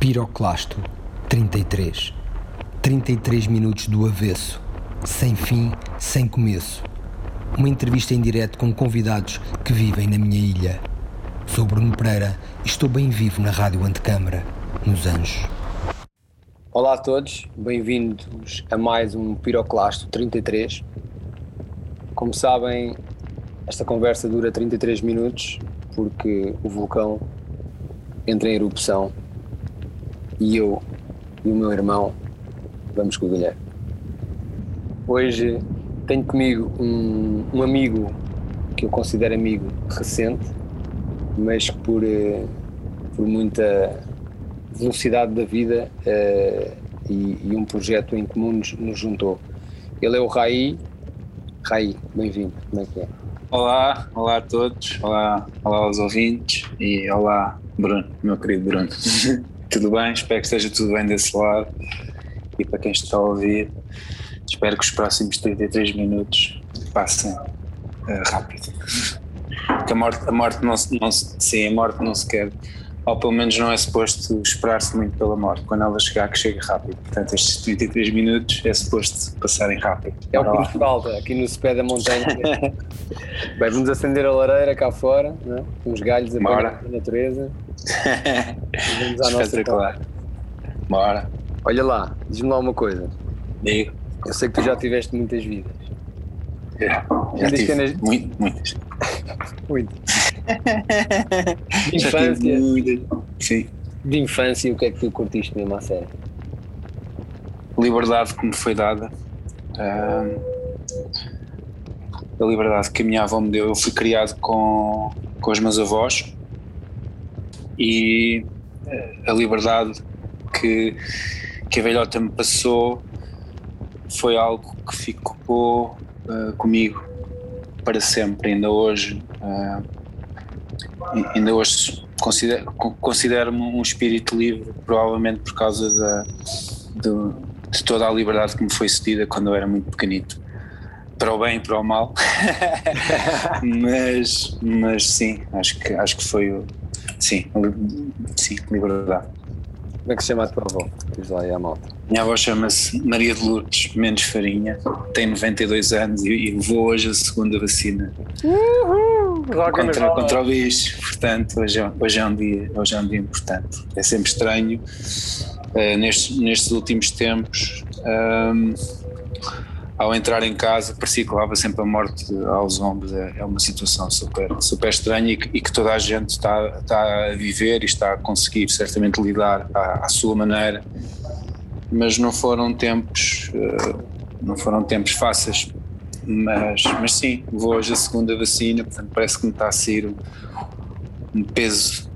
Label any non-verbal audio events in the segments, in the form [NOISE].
Piroclasto 33. 33 minutos do avesso, sem fim, sem começo. Uma entrevista em direto com convidados que vivem na minha ilha. Sou Bruno Pereira e estou bem vivo na Rádio Antecâmara, nos Anjos. Olá a todos, bem-vindos a mais um Piroclasto 33. Como sabem, esta conversa dura 33 minutos porque o vulcão entra em erupção e eu e o meu irmão vamos Guilherme. Hoje tenho comigo um, um amigo que eu considero amigo recente, mas que por, eh, por muita velocidade da vida uh, e, e, um projeto em comum nos, nos, juntou. Ele é o Rai. Rai, bem-vindo, como é que é? Olá, olá a todos, olá, olá aos ouvintes e olá Bruno, meu querido Bruno. [LAUGHS] tudo bem? Espero que esteja tudo bem desse lado e para quem está a ouvir, espero que os próximos 33 minutos passem uh, rápido. Que a morte, a morte não, não, sim, a morte não se quer ou pelo menos não é suposto esperar-se muito pela morte, quando ela chegar que chegue rápido. Portanto, estes 33 minutos é suposto passarem rápido. É o que nos falta aqui no pé da montanha. [LAUGHS] Bem, vamos acender a lareira cá fora, né? uns galhos a da natureza. [LAUGHS] vamos à nossa claro. Bora. Olha lá, diz-me lá uma coisa. Digo. Eu sei que tu já tiveste muitas vidas. Já, [LAUGHS] já tive cenas... muitas. muitas. De infância. Sim. De infância, o que é que tu curtiste mesmo à série? Liberdade que me foi dada. Uh, a liberdade que a minha avó me deu. Eu fui criado com, com os meus avós e a liberdade que, que a velhota me passou foi algo que ficou uh, comigo para sempre, ainda hoje. Uh, ainda hoje considero, considero-me um espírito livre, provavelmente por causa da, de, toda a liberdade que me foi cedida quando eu era muito pequenito. Para o bem e para o mal. [LAUGHS] mas, mas sim, acho que, acho que foi. Sim, sim, liberdade. Como é que se chama a tua avó? Diz lá aí a malta. Minha avó chama-se Maria de Lourdes Mendes Farinha, tem 92 anos e, e levou hoje a segunda vacina. Uhul! Contra, contra o bicho, portanto, hoje é, hoje, é um dia, hoje é um dia importante. É sempre estranho, uh, nestes, nestes últimos tempos, um, ao entrar em casa, parecia que levava sempre a morte aos ombros. É, é uma situação super, super estranha e que, e que, toda a gente está, está a viver e está a conseguir certamente lidar à, à sua maneira. Mas não foram tempos, uh, não foram tempos fáceis. Mas, mas sim, vou hoje a segunda vacina, portanto parece que me está a sair um, um peso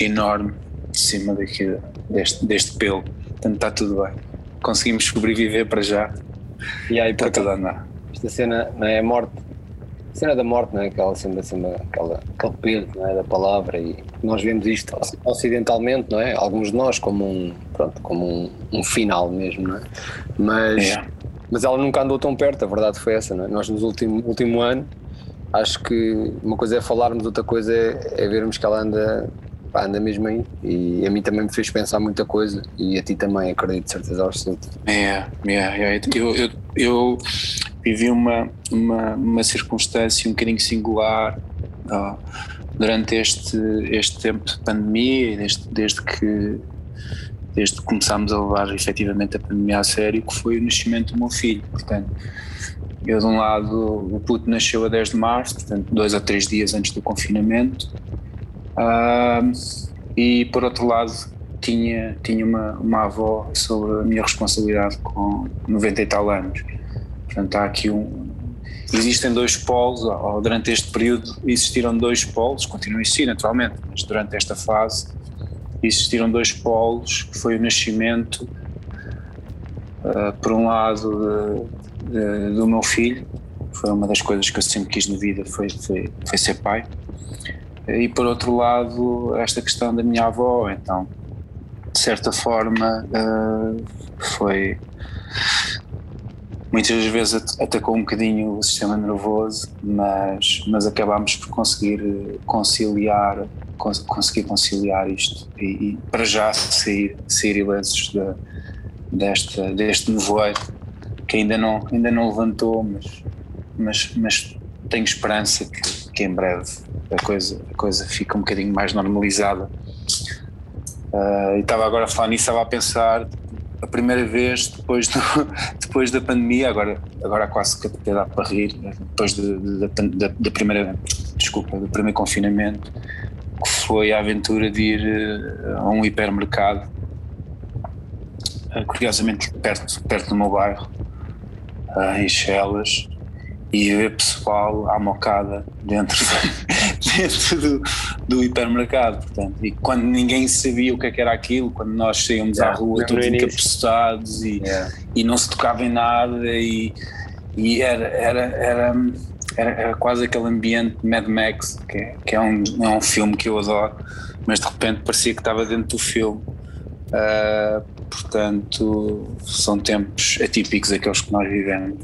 enorme em cima daqui, deste, deste pelo. Portanto está tudo bem. Conseguimos sobreviver para já e aí, para toda andar. Esta cena não é a morte, a cena da morte, não é? Aquela cena, cena aquela, aquele peso não é? da palavra e nós vemos isto ocidentalmente, não é? Alguns de nós como um, pronto, como um, um final mesmo, não é? Mas, é. mas ela nunca andou tão perto, a verdade foi essa, não é? Nós nos último, último ano, acho que uma coisa é falarmos, outra coisa é, é vermos que ela anda pá, anda mesmo aí. E a mim também me fez pensar muita coisa e a ti também, acredito, certeza absoluta. É, é. Eu, eu, eu vivi uma, uma, uma circunstância um bocadinho singular uh, durante este, este tempo de pandemia, desde, desde que desde que começámos a levar efetivamente a pandemia a sério, que foi o nascimento do meu filho. Portanto, eu de um lado, o puto nasceu a 10 de março, portanto, dois ou três dias antes do confinamento, E por outro lado, tinha, tinha uma, uma avó sobre a minha responsabilidade com 90 e tal anos. Portanto, há aqui um. Existem dois polos, ou durante este período existiram dois polos, continuam a existir naturalmente, mas durante esta fase existiram dois polos, que foi o nascimento, uh, por um lado, de, de, do meu filho, foi uma das coisas que eu sempre quis na vida, foi, foi, foi ser pai, e por outro lado esta questão da minha avó então de certa forma uh, foi muitas vezes atacou um bocadinho o sistema nervoso, mas, mas acabámos por conseguir eh, conciliar, conseguir conciliar isto. E, e para já sair, sair ilesos de, desta, deste nevoeiro que ainda não, ainda não levantou, mas, mas, mas tenho esperança que, que em breve a coisa, a coisa fica um bocadinho mais normalizada. Uh, e estava agora a falar nisso, estava a pensar a primeira vez depois, do, [LAUGHS] depois da pandemia, agora, agora quase que até dá para rir, depois de, de, da, da primeira, desculpa, do primeiro confinamento, que foi a aventura de ir eh, a um hipermercado, eh, curiosamente perto, perto do meu bairro, em Chelas, e ver pessoal à mocada dentro, [LAUGHS] dentro do, do, hipermercado. Portanto, e quando ninguém sabia o que, é que era aquilo, quando nós saímos yeah, à rua todos encapuçados e, yeah. e não se tocava em nada, e, e era, era, era, era, era quase aquele ambiente Mad Max, que, é, que é, um, é um filme que eu adoro, mas de repente parecia que estava dentro do filme. Uh, portanto, são tempos atípicos aqueles que nós vivemos.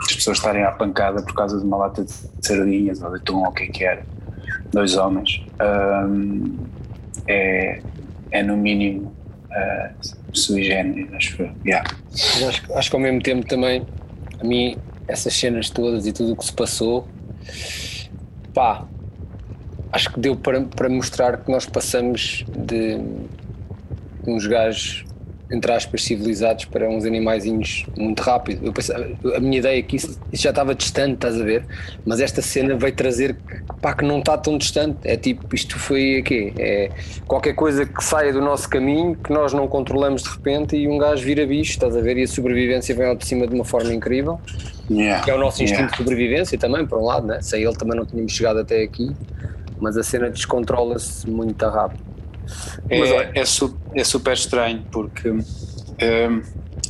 As pessoas estarem à pancada por causa de uma lata de sardinhas ou de atum ou o que é que era, dois homens, um, é, é no mínimo uh, sui generis, acho que. Yeah. Acho, acho que ao mesmo tempo também, a mim, essas cenas todas e tudo o que se passou, pá, acho que deu para, para mostrar que nós passamos de uns gajos entre aspas, civilizados para uns animaizinhos muito rápido. Eu pensava, a minha ideia é que isso, isso, já estava distante, estás a ver? Mas esta cena veio trazer pá, que não está tão distante. É tipo, isto foi quê? É qualquer coisa que saia do nosso caminho, que nós não controlamos de repente e um gajo vira bicho, estás a ver? E a sobrevivência vem ao de cima de uma forma incrível. Yeah. Que é o nosso instinto yeah. de sobrevivência também, por um lado, né? sem ele também não tínhamos chegado até aqui. Mas a cena descontrola-se muito rápido. É, é, é, super estranho porque um,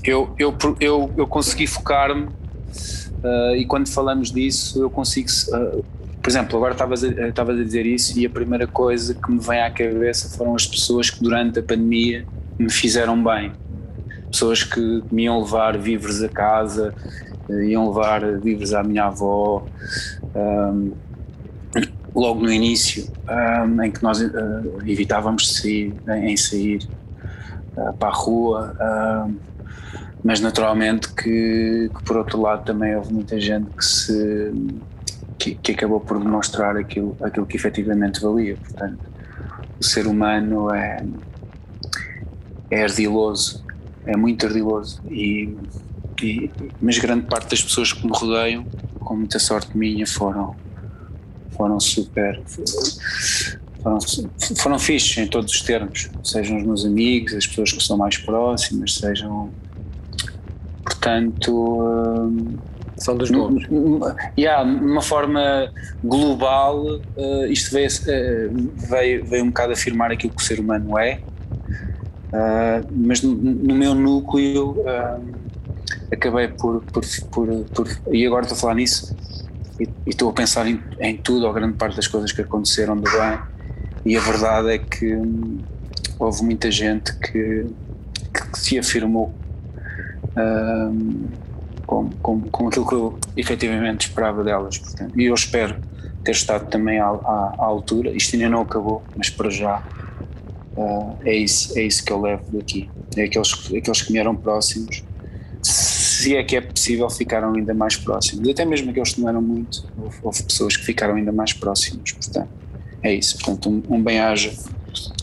eu, eu, eu, eu consegui focar-me uh, e quando falamos disso eu consigo. Uh, por exemplo, agora estavas a, estavas a dizer isso e a primeira coisa que me vem à cabeça foram as pessoas que durante a pandemia me fizeram bem. Pessoas que me iam levar víveres a casa, iam levar víveres à minha avó. Um, logo no início, um, em que nós uh, evitávamos sair, em sair uh, para a rua, mas naturalmente que, que, por outro lado também houve muita gente que se que, que, acabou por demonstrar aquilo, aquilo que efetivamente valia. Portanto, o ser humano é, é ardiloso, é muito ardiloso e, e mas grande parte das pessoas que me rodeiam, com muita sorte minha, foram foram super. Foram, foram fixos em todos os termos, sejam os meus amigos, as pessoas que são mais próximas, sejam. Portanto. Hum, são dos bons. Yeah, de uma forma global, uh, isto veio, uh, veio, veio um bocado afirmar aquilo que o ser humano é, uh, mas no, no, meu núcleo acabei por, por, por, por, E agora estou a falar nisso, e, estou a pensar em, em, tudo, ou grande parte das coisas que aconteceram de bem, e a verdade é que hum, houve muita gente que, que, se afirmou hum, com, com, com aquilo que eu efetivamente esperava delas. Portanto, e eu espero ter estado também à, à, à altura. Isto ainda não acabou, mas para já uh, é, isso, é isso que eu levo daqui. É aqueles, aqueles que me eram próximos se é que é possível, ficaram ainda mais próximos. Até mesmo aqueles que não eram muito, houve, houve pessoas que ficaram ainda mais próximos. Portanto, é isso. Portanto, um, um bem-aja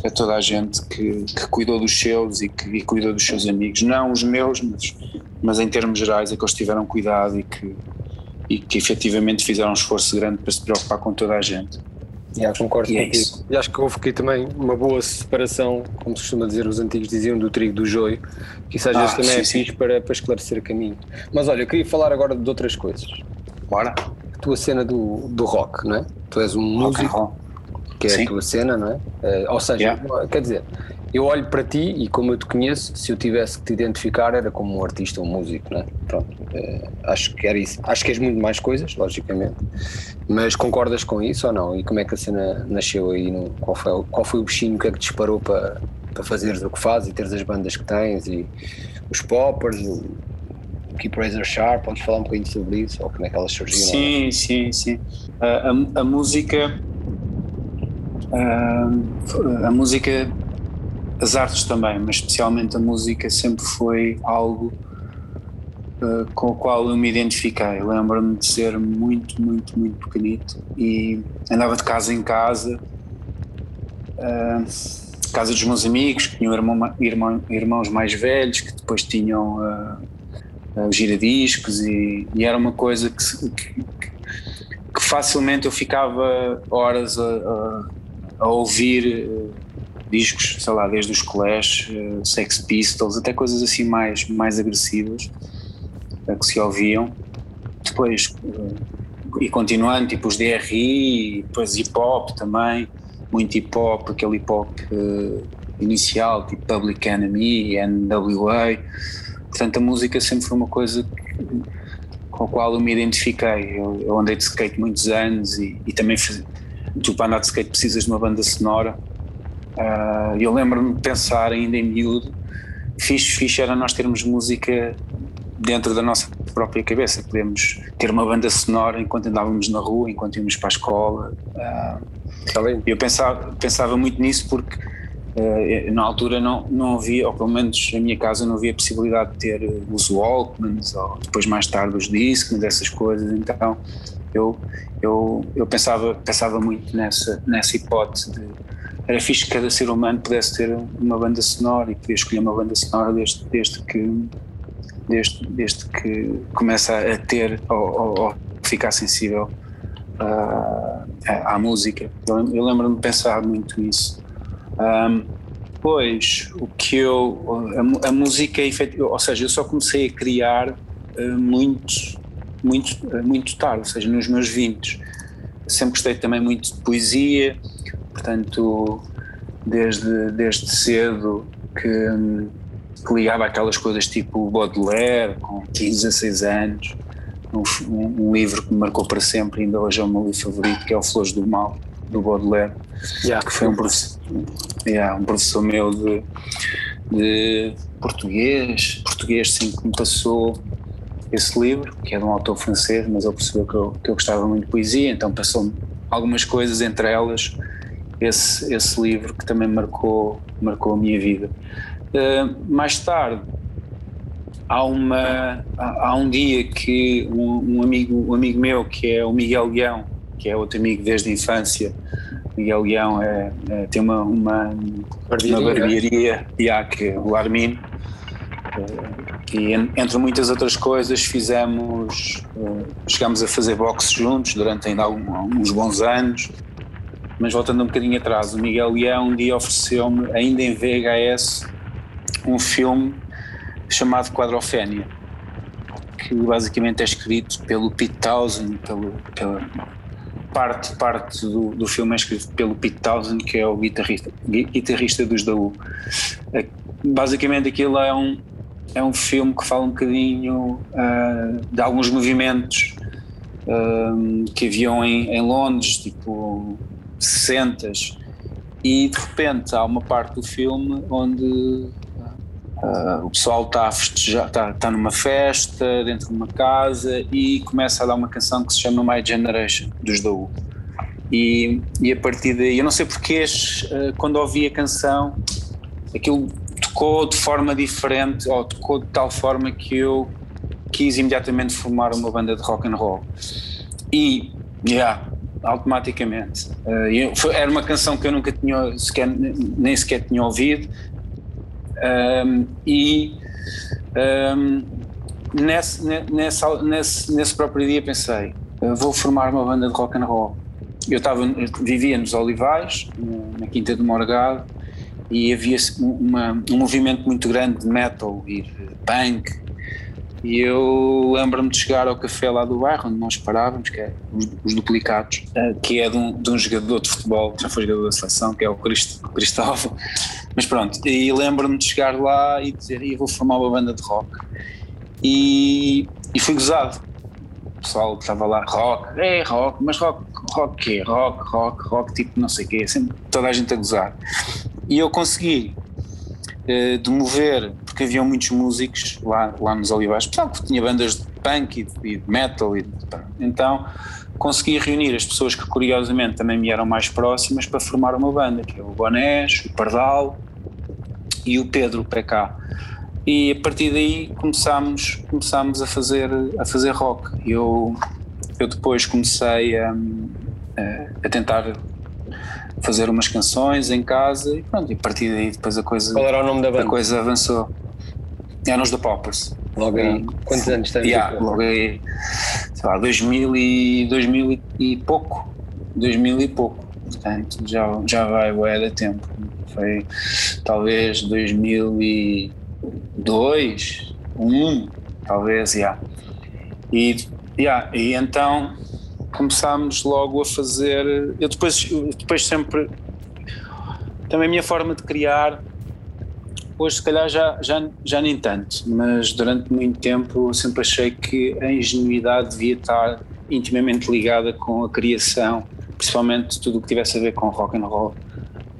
a toda a gente que, que cuidou dos seus e que e cuidou dos seus amigos. Não os meus, mas, mas em termos gerais, é que eles tiveram cuidado e que, e que efetivamente fizeram um esforço grande para se preocupar com toda a gente. Yeah, concordo e é contigo. e acho que houve aqui também uma boa separação, como se costuma dizer, os antigos diziam, do trigo do joio, que isso às ah, vezes também sim, é fixe para, para esclarecer caminho. Mas olha, eu queria falar agora de outras coisas. Bora. A tua cena do, do rock, não é? Tu és um músico, que é sim. a tua cena, não é? Uh, ou seja, yeah. quer dizer, eu olho para ti e como eu te conheço, se eu tivesse que te identificar era como um artista ou um músico, não é? Pronto, uh, acho que era isso. Acho que és muito mais coisas, logicamente, mas concordas com isso ou não? E como é que a cena nasceu aí? No, qual, foi, qual foi o bichinho que é que te disparou para, para fazeres o que fazes e teres as bandas que tens e os poppers, Keep Razor Sharp, podes falar um bocadinho sobre isso, ou como é que elas surgiram? Sim, sim, sim. A, a, música, a, a música, as artes também, mas especialmente a música sempre foi algo uh, com o qual eu me identifiquei. Lembro-me de ser muito, muito, muito pequenito e andava de casa em casa. Uh, casa dos meus amigos, que tinham irmão, irmão, irmãos mais velhos, que depois tinham uh, giradiscos, e, e, era uma coisa que, que, que, facilmente eu ficava horas a, a, a ouvir discos, sei lá, desde os Clash, uh, Sex Pistols, até coisas assim mais, mais agressivas que se ouviam. Depois, e continuando, tipo os DRI, depois hip hop também muito hip hop, aquele hip hop uh, inicial, tipo Public Enemy, NWA. Portanto, a música sempre foi uma coisa que, com a qual eu me identifiquei. Eu, eu andei de skate muitos anos e, e também tu para andar de skate precisas de uma banda sonora. Uh, eu lembro-me de pensar ainda em miúdo, fixe, fixe era nós termos música dentro da nossa própria cabeça. Podemos ter uma banda sonora enquanto andávamos na rua, enquanto íamos para a escola. Uh, eu pensava, pensava muito nisso porque uh, na altura não, não havia, ou pelo menos na minha casa não havia possibilidade de ter os Walkmans ou depois mais tarde os Discmans, dessas coisas, então eu, eu, eu pensava, pensava muito nessa, nessa hipótese de era fixe que cada ser humano pudesse ter uma banda sonora e poder escolher uma banda sonora desde, desde que desde, desde que começa a ter ou, ou ficar sensível uh, à, música. Eu, eu lembro-me de pensar muito nisso. Um, pois, o que eu. A, a música, ou seja, eu só comecei a criar uh, muito, muito, uh, muito tarde, ou seja, nos meus 20. Sempre gostei também muito de poesia, portanto, desde, desde cedo que, que ligava aquelas coisas tipo Baudelaire, com 15, 16 anos um, um, livro que me marcou para sempre, ainda hoje é o meu livro favorito, que é o Flores do Mal, do Baudelaire, yeah. que foi um professor, yeah, um professor meu de, de português, português sim, que me passou esse livro, que é de um autor francês, mas ele percebeu que eu, que eu gostava muito de poesia, então passou-me algumas coisas, entre elas esse, esse livro que também marcou, marcou a minha vida. Uh, mais tarde, há, uma, há um dia que um, um, amigo, um amigo meu, que é o Miguel Leão, que é outro amigo desde a infância, Miguel Leão é, é, tem uma, uma, barbearia, uma barbearia yeah, que o Armin, eh, e entre muitas outras coisas fizemos, eh, chegámos a fazer boxe juntos durante ainda alguns bons anos, mas voltando um bocadinho atrás, o Miguel Leão um dia ofereceu-me, ainda em VHS, um filme chamado Quadrofénia, que basicamente é escrito pelo Pete Townsend, pelo, pela parte, parte do, do filme é escrito pelo Pete Townsend, que é o guitarrista, guitarrista dos Da U. É, basicamente aquilo é um, é um filme que fala um bocadinho uh, de alguns movimentos uh, que haviam em, em Londres, tipo 60 e de repente há uma parte do filme onde Uh, o pessoal está a festejar, está, está numa festa, dentro de uma casa e começa a dar uma canção que se chama My Generation, dos Who. E, e a partir daí, eu não sei porque, uh, quando ouvi a canção, aquilo tocou de forma diferente, ou tocou de tal forma que eu quis imediatamente formar uma banda de rock and roll. E, yeah, automaticamente. Uh, eu, foi, era uma canção que eu nunca tinha sequer, nem sequer tinha ouvido, um, e um, nesse, nesse, nesse, nesse próprio dia pensei, vou formar uma banda de rock and roll. Eu, estava, eu vivia nos Olivais, na Quinta do Morgado, e havia uma, um movimento muito grande de metal e de punk. E eu lembro-me de chegar ao café lá do bairro, onde nós parávamos, que é os, os Duplicados, que é de um, de um, jogador de futebol, que já foi jogador da seleção, que é o Cristóvão. Mas pronto, e lembro-me de chegar lá e dizer, e vou formar uma banda de rock. E, e fui gozado. O pessoal estava lá, rock, é rock, mas rock, rock quê? Rock, rock, rock, tipo não sei o quê, sempre toda a gente a gozar. E eu consegui uh, demover, porque havia muitos músicos lá, lá nos Olivais, pessoal que tinha bandas de punk e de, e de metal, e de, então consegui reunir as pessoas que curiosamente também me eram mais próximas para formar uma banda, que é o Bonés, o Pardal e o Pedro PK. E a partir daí começámos, começámos a, fazer, a fazer rock. Eu, eu depois comecei a, a tentar fazer umas canções em casa e pronto, e a partir daí depois a coisa, Qual era o nome da banda? a coisa avançou. Eram os da Poppers. Logo aí, quantos anos tens? Yeah, logo aí, sei lá, 2000 e, 2000 e pouco, 2000 e pouco, portanto já, já vai ué de tempo, foi talvez 2002, 1, talvez, já. Yeah. E, yeah, e então começámos logo a fazer, eu depois, depois sempre, também a minha forma de criar Hoje, se calhar, já, já, já nem tanto, mas durante muito tempo eu sempre achei que a ingenuidade devia estar intimamente ligada com a criação, principalmente tudo o que tivesse a ver com rock and roll.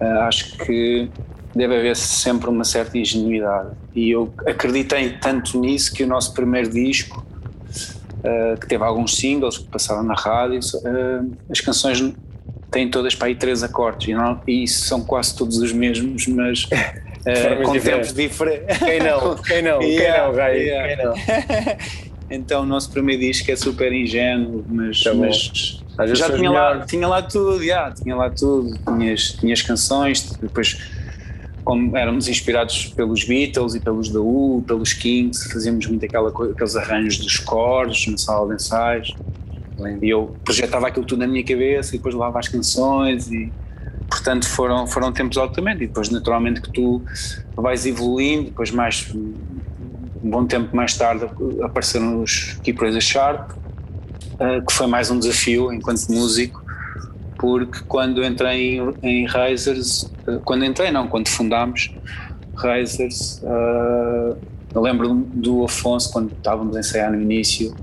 Uh, acho que deve haver sempre uma certa ingenuidade e eu acreditei tanto nisso que o nosso primeiro disco, uh, que teve alguns singles que passaram na rádio, uh, as canções têm todas para aí três acordes e, não, e são quase todos os mesmos, mas [LAUGHS] uh, com tempos diferentes. [LAUGHS] [LAUGHS] Quem não? Quem não? yeah, quem não, Gai? Yeah. Quem não? então o nosso primeiro disco é super ingênuo, mas, tá mas já tinha lá, tinha lá tudo, yeah, tinha lá tudo, tinha as canções, depois como éramos inspirados pelos Beatles e pelos The Who, pelos Kings, fazíamos muito aquela, aqueles arranjos dos cores na sala de ensaios. E eu projetava aquilo tudo na minha cabeça e depois levava as canções e portanto foram, foram tempos altamente e depois naturalmente que tu vais evoluindo, depois mais um bom tempo mais tarde apareceram os Keepers Sharp, uh, que foi mais um desafio enquanto músico, porque quando entrei em, em uh, quando entrei não, quando fundámos Razors, uh, eu lembro do Afonso quando estávamos a ensaiar no início,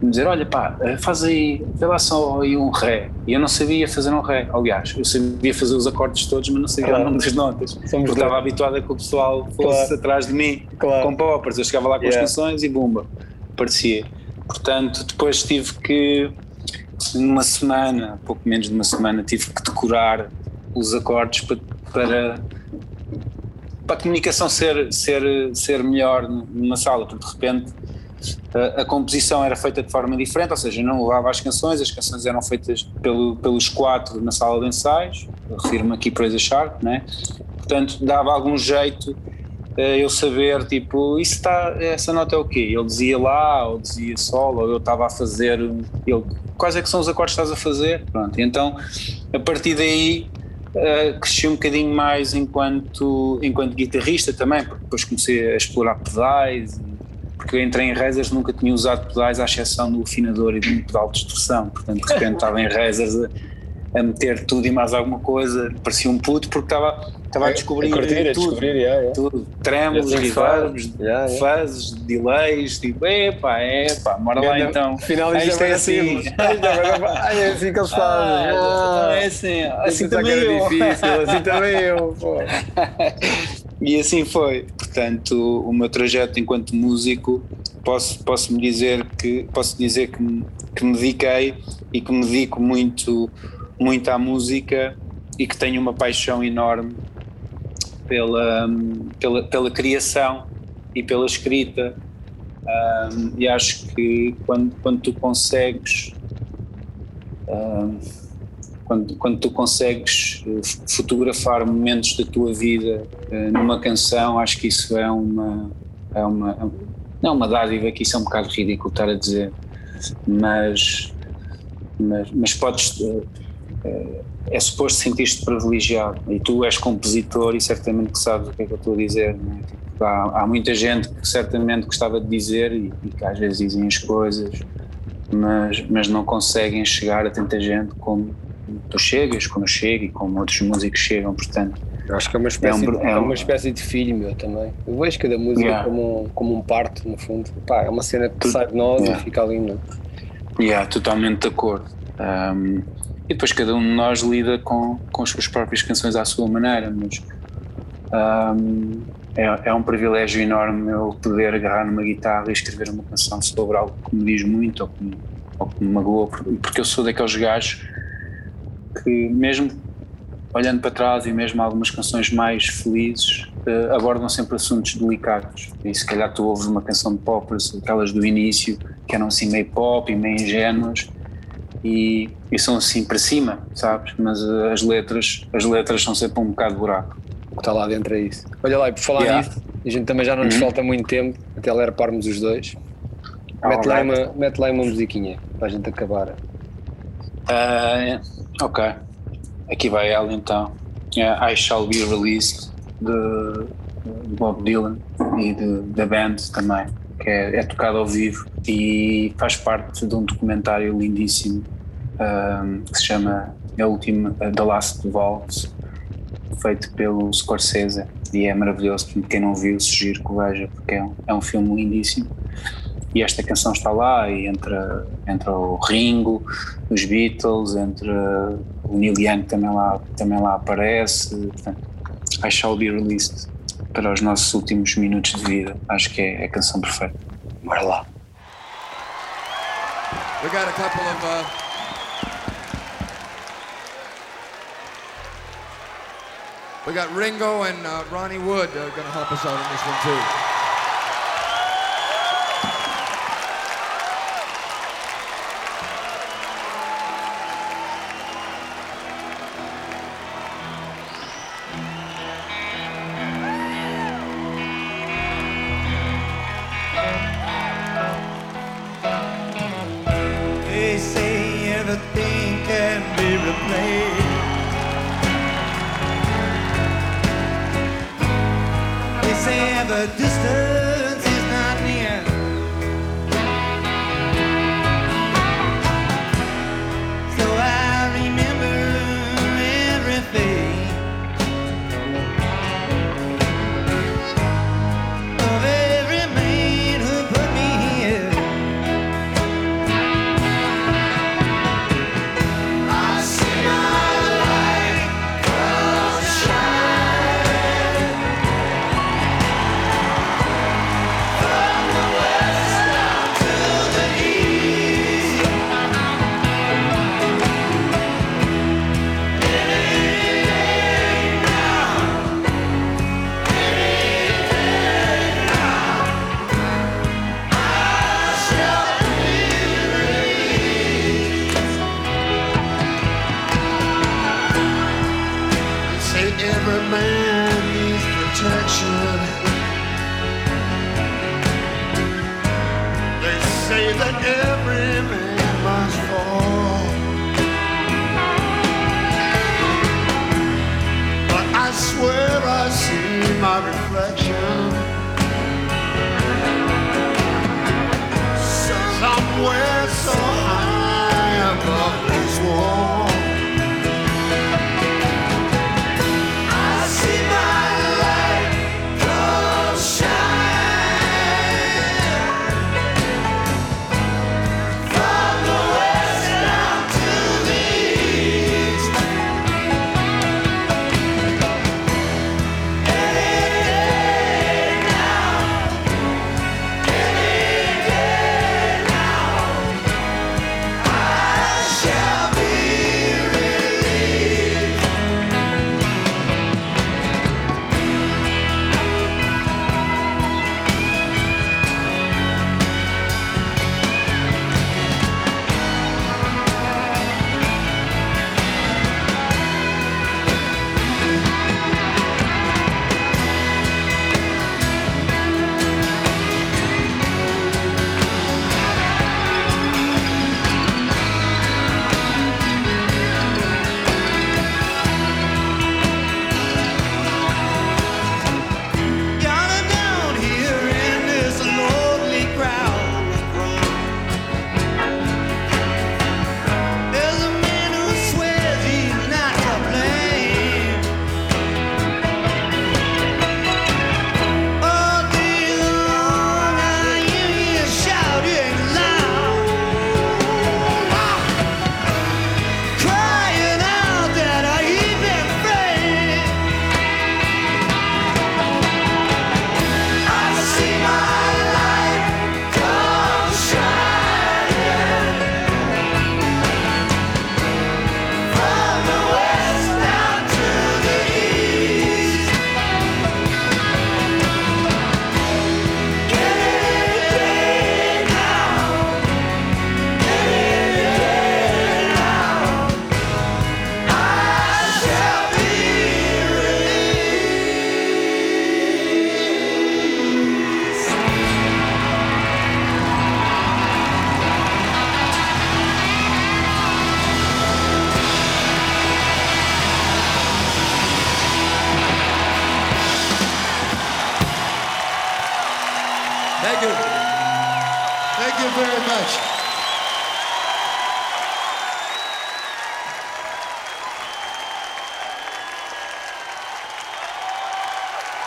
me dizer, olha pá, eh, faz aí, vê lá só aí um ré. E eu não sabia fazer um ré, aliás, eu sabia fazer os acordes todos, mas não sabia claro. o nome das notas. Somos porque estava habituado a que o pessoal fosse claro. atrás de mim claro. com poppers. Eu chegava lá com yeah. as canções e bumba, parecia. Portanto, depois tive que, numa semana, pouco menos de uma semana, tive que decorar os acordes para, para para a comunicação ser, ser, ser melhor numa sala, porque de repente a, a, composição era feita de forma diferente, ou seja, não levava as canções, as canções eram feitas pelo, pelos quatro na sala de ensaios, refiro-me aqui para Sharp, né? portanto dava algum jeito eu saber, tipo, isso está, essa nota é o quê? Ele dizia lá, ou dizia sol, ou eu estava a fazer, ele, quais é que são os acordes que estás a fazer? Pronto, então a partir daí Uh, cresci um bocadinho mais enquanto, enquanto guitarrista também, porque depois comecei a explorar pedais porque entrei em Razers nunca tinha usado pedais à exceção do afinador e do pedal de distorção, portanto de repente estava em Razers a, meter tudo e mais alguma coisa, parecia um puto porque estava, estava a descobrir a curtir, tudo, a descobrir, yeah, yeah. tudo, tremos, reverbs, yeah, fases, delays, tipo, epá, epá, mora lá então. Afinal isto é assim, [LAUGHS] é assim que eles fazem. Ah, é assim, assim também eu. difícil, assim também eu. [LAUGHS] E assim foi. Portanto, o meu trajeto enquanto músico, posso, posso me dizer que posso dizer que me, que me dediquei e que me dedico muito, muito à música e que tenho uma paixão enorme pela, pela, pela criação e pela escrita. Um, e acho que quando, quando tu consegues um, quando, quando tu consegues eh, fotografar momentos da tua vida uh, numa canção, acho que isso é uma, é uma não é uma dádiva que isso é um bocado ridículo estar a dizer, mas mas, mas podes uh, é suposto sentir-te privilegiado e tu és compositor e certamente que sabes o que é que eu estou a dizer é? tipo, há, há, muita gente que certamente gostava de dizer e, e que às vezes dizem as coisas mas, mas não conseguem chegar a tanta gente como tu chegas, como eu chego e como outros músicos chegam, portanto. Acho que é uma espécie, é, um, é, é uma espécie de filho meu também. Eu vejo cada música yeah. como, um, como um parto, no fundo. Pá, é uma cena que tu, sai de nós yeah. e fica ali, não é? Yeah, totalmente de acordo. Um, e depois cada um de nós lida com, com as suas próprias canções à sua maneira, mas um, é, é, um privilégio enorme eu poder agarrar numa guitarra e escrever uma canção sobre algo que me diz muito ou que me, ou que me magoa, porque eu sou daqueles gajos que, mesmo olhando para trás e mesmo algumas canções mais felizes, uh, abordam sempre assuntos delicados. E se calhar tu ouves uma canção de pop, aquelas do início, que eram assim meio pop e meio ingênuas, e, e são assim para cima, sabes? Mas uh, as letras, as letras são sempre um bocado buraco que está lá dentro é isso. Olha lá, e por falar yeah. nisso, a gente também já não nos uhum. falta muito tempo até lerparmos os dois. Oh, mete, lá uma, mete lá uma musiquinha para a gente acabar. Uh, ok. Aqui vai ela então. I Shall Be Released de, Bob Dylan e da band também, que é, é tocado ao vivo e faz parte de um documentário lindíssimo um, que se chama A Última, The Last Waltz feito pelo Scorsese e é maravilhoso. Quem não viu, sugiro que veja, porque é um, é um filme lindíssimo. E esta canção está lá, e entra, entra o Ringo, os Beatles, entre o Neil Young também lá, também lá aparece. Portanto, I Shall Be Released para os nossos últimos minutos de vida. Acho que é, é a canção perfeita. Bora lá. We got a couple of uh... We got Ringo and uh, Ronnie Wood uh, going to help us out in this one too. never can be replaced. They say ever distance. Every man needs protection. They say that every man must fall. But I swear I see my reflection.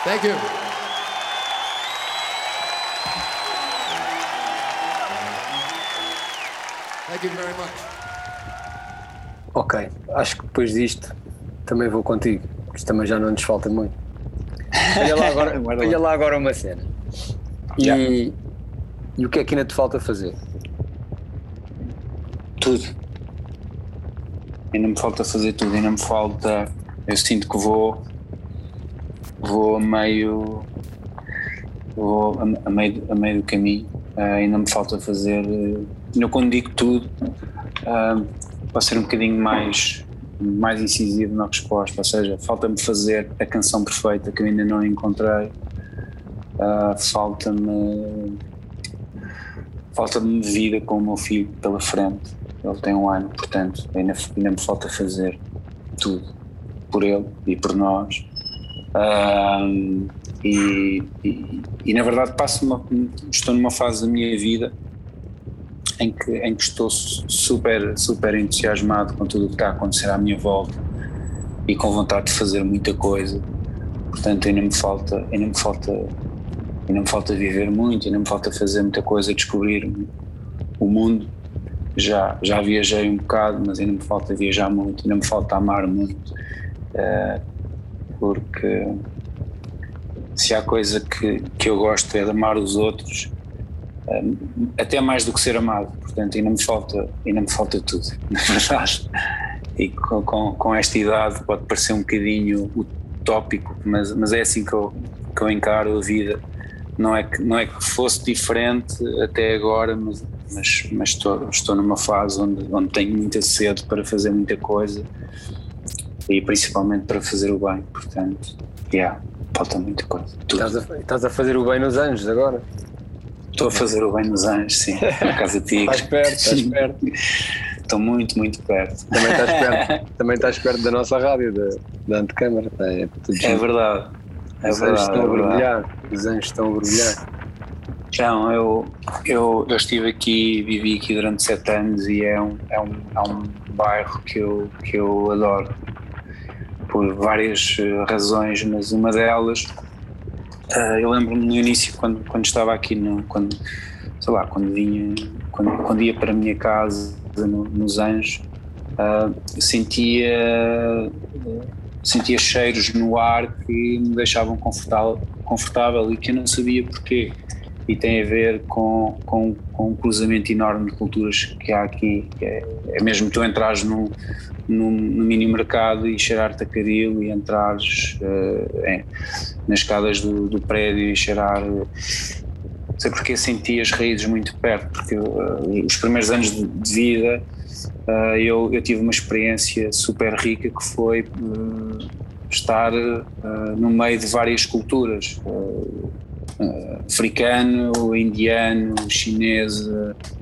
Thank you. Thank you very much. Ok, acho que depois disto também vou contigo, porque isto também já não nos falta muito. Olha lá agora, [LAUGHS] olha lá agora uma cena. E, Yeah. e o que é que ainda te falta fazer? Tudo. Ainda me falta fazer tudo, ainda me falta. Eu sinto que vou. Vou a meio. Vou a, a meio, a meio do caminho. Ah, ainda me falta fazer. eh, Ainda quando digo tudo, uh, para ser um bocadinho mais, mais incisivo na resposta. Ou seja, falta-me fazer a canção perfeita que eu ainda não encontrei. Ah, falta-me. Falta-me vida com o meu filho pela frente. Ele tem um ano, portanto, ainda, ainda me falta fazer tudo por ele e por nós. Ahm, e, e, e, na verdade passo uma, estou numa fase da minha vida em que, em que estou super, super entusiasmado com tudo o que está a acontecer à minha volta e com vontade de fazer muita coisa. Portanto, ainda me falta, ainda me falta, ainda me falta viver muito, ainda me falta fazer muita coisa, descobrir o mundo. Já, já viajei um bocado, mas ainda me falta viajar muito, ainda me falta amar muito, uh, porque se há coisa que, que eu gosto é de amar os outros, uh, até mais do que ser amado. Portanto, ainda me falta, ainda me falta tudo, [LAUGHS] na verdade. E com, com, com esta idade pode parecer um bocadinho utópico, mas, mas é assim que eu, que eu encaro a vida. Não é, que, não é que fosse diferente até agora, mas, mas, mas estou, estou numa fase onde, onde tenho muita sede para fazer muita coisa e principalmente para fazer o bem. Portanto, yeah, falta muita coisa. Estás a, estás a, fazer o bem nos anjos agora? Estou a fazer o bem nos anjos, sim, [LAUGHS] na casa tigre. estás perto, estás perto. Estou muito, muito perto. Também estás [LAUGHS] perto, também estás perto da nossa rádio, da, da antecâmara. É, é verdade. É os verdade, anjos estão é a brilhar. Os anjos estão a brilhar. Não, eu, eu, eu estive aqui, vivi aqui durante sete anos e é um, é um, é um bairro que eu, que eu adoro por várias razões, mas uma delas, uh, eu lembro-me no início quando, quando estava aqui, no, quando, sei lá, quando vinha, quando, quando ia para a minha casa no, nos Anjos, uh, sentia, sentia cheiros no ar que me deixavam confortável, confortável e que eu não sabia porquê. E tem a ver com, com, com um cruzamento enorme de culturas que há aqui. É, é mesmo tu entrares num, num, no mini mercado e cheirar-te a caril e entrares uh, nas escadas do, do, prédio e cheirar. Não sei porque senti as raízes muito perto, porque uh, os primeiros anos de, de vida eu, eu, tive uma experiência super rica que foi estar no meio de várias culturas. africano, indiano, chinês,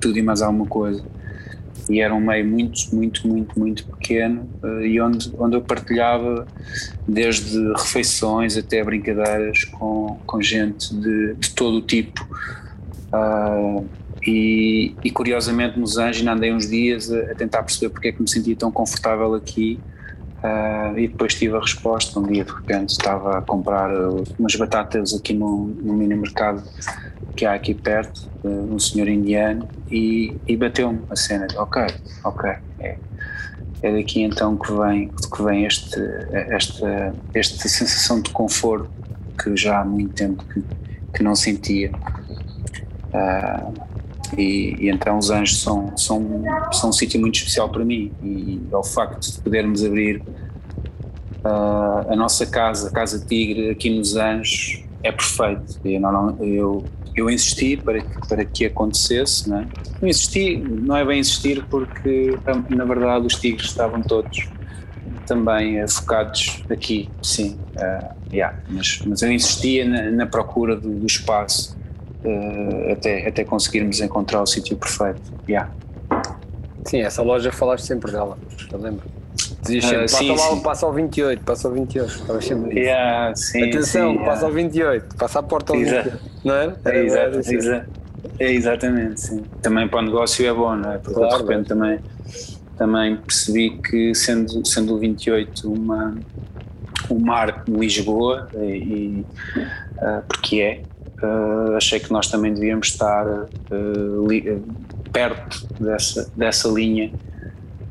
tudo e mais alguma coisa e era um meio muito, muito, muito, muito pequeno uh, e onde, onde eu partilhava desde refeições até brincadeiras com, com gente de, de todo o tipo. Uh, e, e, curiosamente nos Anjos ainda andei uns dias a, a, tentar perceber porque é que me sentia tão confortável aqui uh, e depois tive a resposta um dia de repente estava a comprar umas batatas aqui no, no mini mercado que há aqui perto, um senhor indiano, e, e bateu-me a cena de ok, ok, é, é daqui então que vem, que vem este, esta, esta sensação de conforto que já há muito tempo que, que não sentia. Uh, e, e, então os anjos são, são, são um sítio muito especial para mim e ao facto de podermos abrir uh, a nossa casa, a Casa Tigre, aqui nos Anjos, é perfeito. Eu, não, eu, eu insisti para que, para que acontecesse, não é? Insisti, não é bem insistir porque na verdade os tigres estavam todos também uh, focados aqui, sim, uh, yeah. mas, mas eu insistia na, na procura do, do espaço uh, até, até conseguirmos encontrar o sítio perfeito, yeah. Sim, essa loja falaste sempre dela, eu lembro. Dizias sempre, Ah, passa, sim, lá, sim. passa ao 28, passa ao 28. Estavas sempre. Yeah, sim, Atenção, sim, passa yeah. ao 28, passa à porta ao Exato. 28. Não é? É, Era- exato, era isso. exa- é exatamente, sim. Também para o negócio é bom, não é? Porque Claro, de repente também, também percebi que sendo, sendo o 28 uma, um marco de Lisboa, e, e, ah, porque é, ah, achei que nós também devíamos estar ah, perto dessa, dessa linha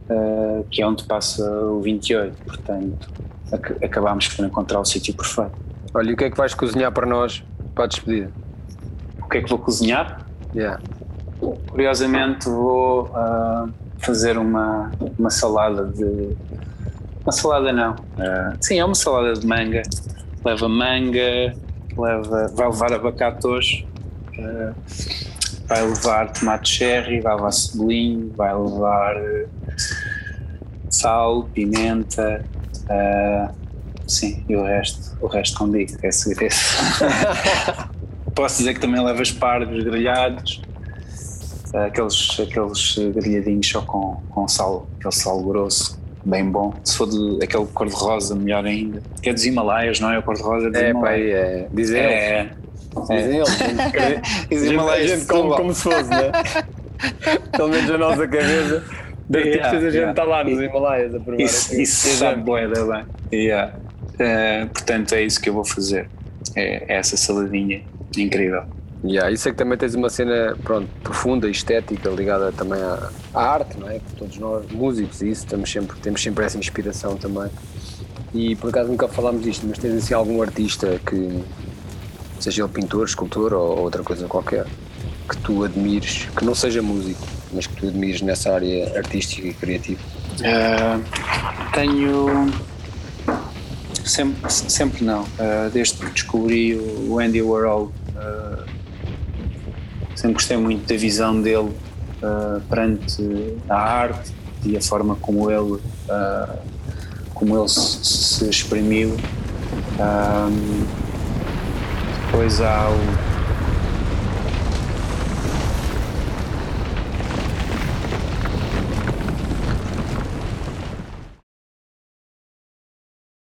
ah, que é onde passa o 28, portanto ac- acabámos por encontrar o sítio perfeito. Olha, e o que é que vais cozinhar para nós para a despedida? O que é que vou cozinhar? Yeah. Curiosamente vou ah, fazer uma, uma salada de. Uma salada não. ah, sim, é uma salada de manga. Leva manga, leva, vai levar abacate hoje, ah, vai levar tomate cherry, vai levar cebolinho, vai levar ah, sal, pimenta. ah, sim, e o resto, o resto não digo, é segredo. [LAUGHS] Posso dizer que também leva espargos grelhados, aqueles, aqueles grelhadinhos só com, com sal, aquele sal grosso, bem bom. Se for de, aquele cor-de-rosa, melhor ainda. Que é dos Himalaias, não é? O cor-de-rosa é É, Himalaias. é. Dizem eles. É, Dizem eles. A Himalaias gente come como se fosse, né? [LAUGHS] Pelo menos a nossa cabeça. De artistas Yeah, a gente está lá nos Himalaias a provar. Isso, isso sabe da bem. Yeah. Eh, portanto, é isso que eu vou fazer. É, é essa saladinha incrível. Yeah, isso é que também tens uma cena pronto, profunda, estética, ligada também à, à arte, não é? Todos nós, músicos, isso, temos sempre, temos sempre essa inspiração também. E por acaso nunca falámos disto, mas tens assim algum artista que, seja ele pintor, escultor ou outra coisa qualquer, que tu admires, que não seja músico, mas que tu admires nessa área artística e criativa? Eh, tenho. Sempre, sempre não. Eh, desde que descobri o Andy Warhol, eh, sempre gostei muito da visão dele eh, perante a arte e a forma como ele, eh, como ele se, se exprimiu. Ahm, depois há o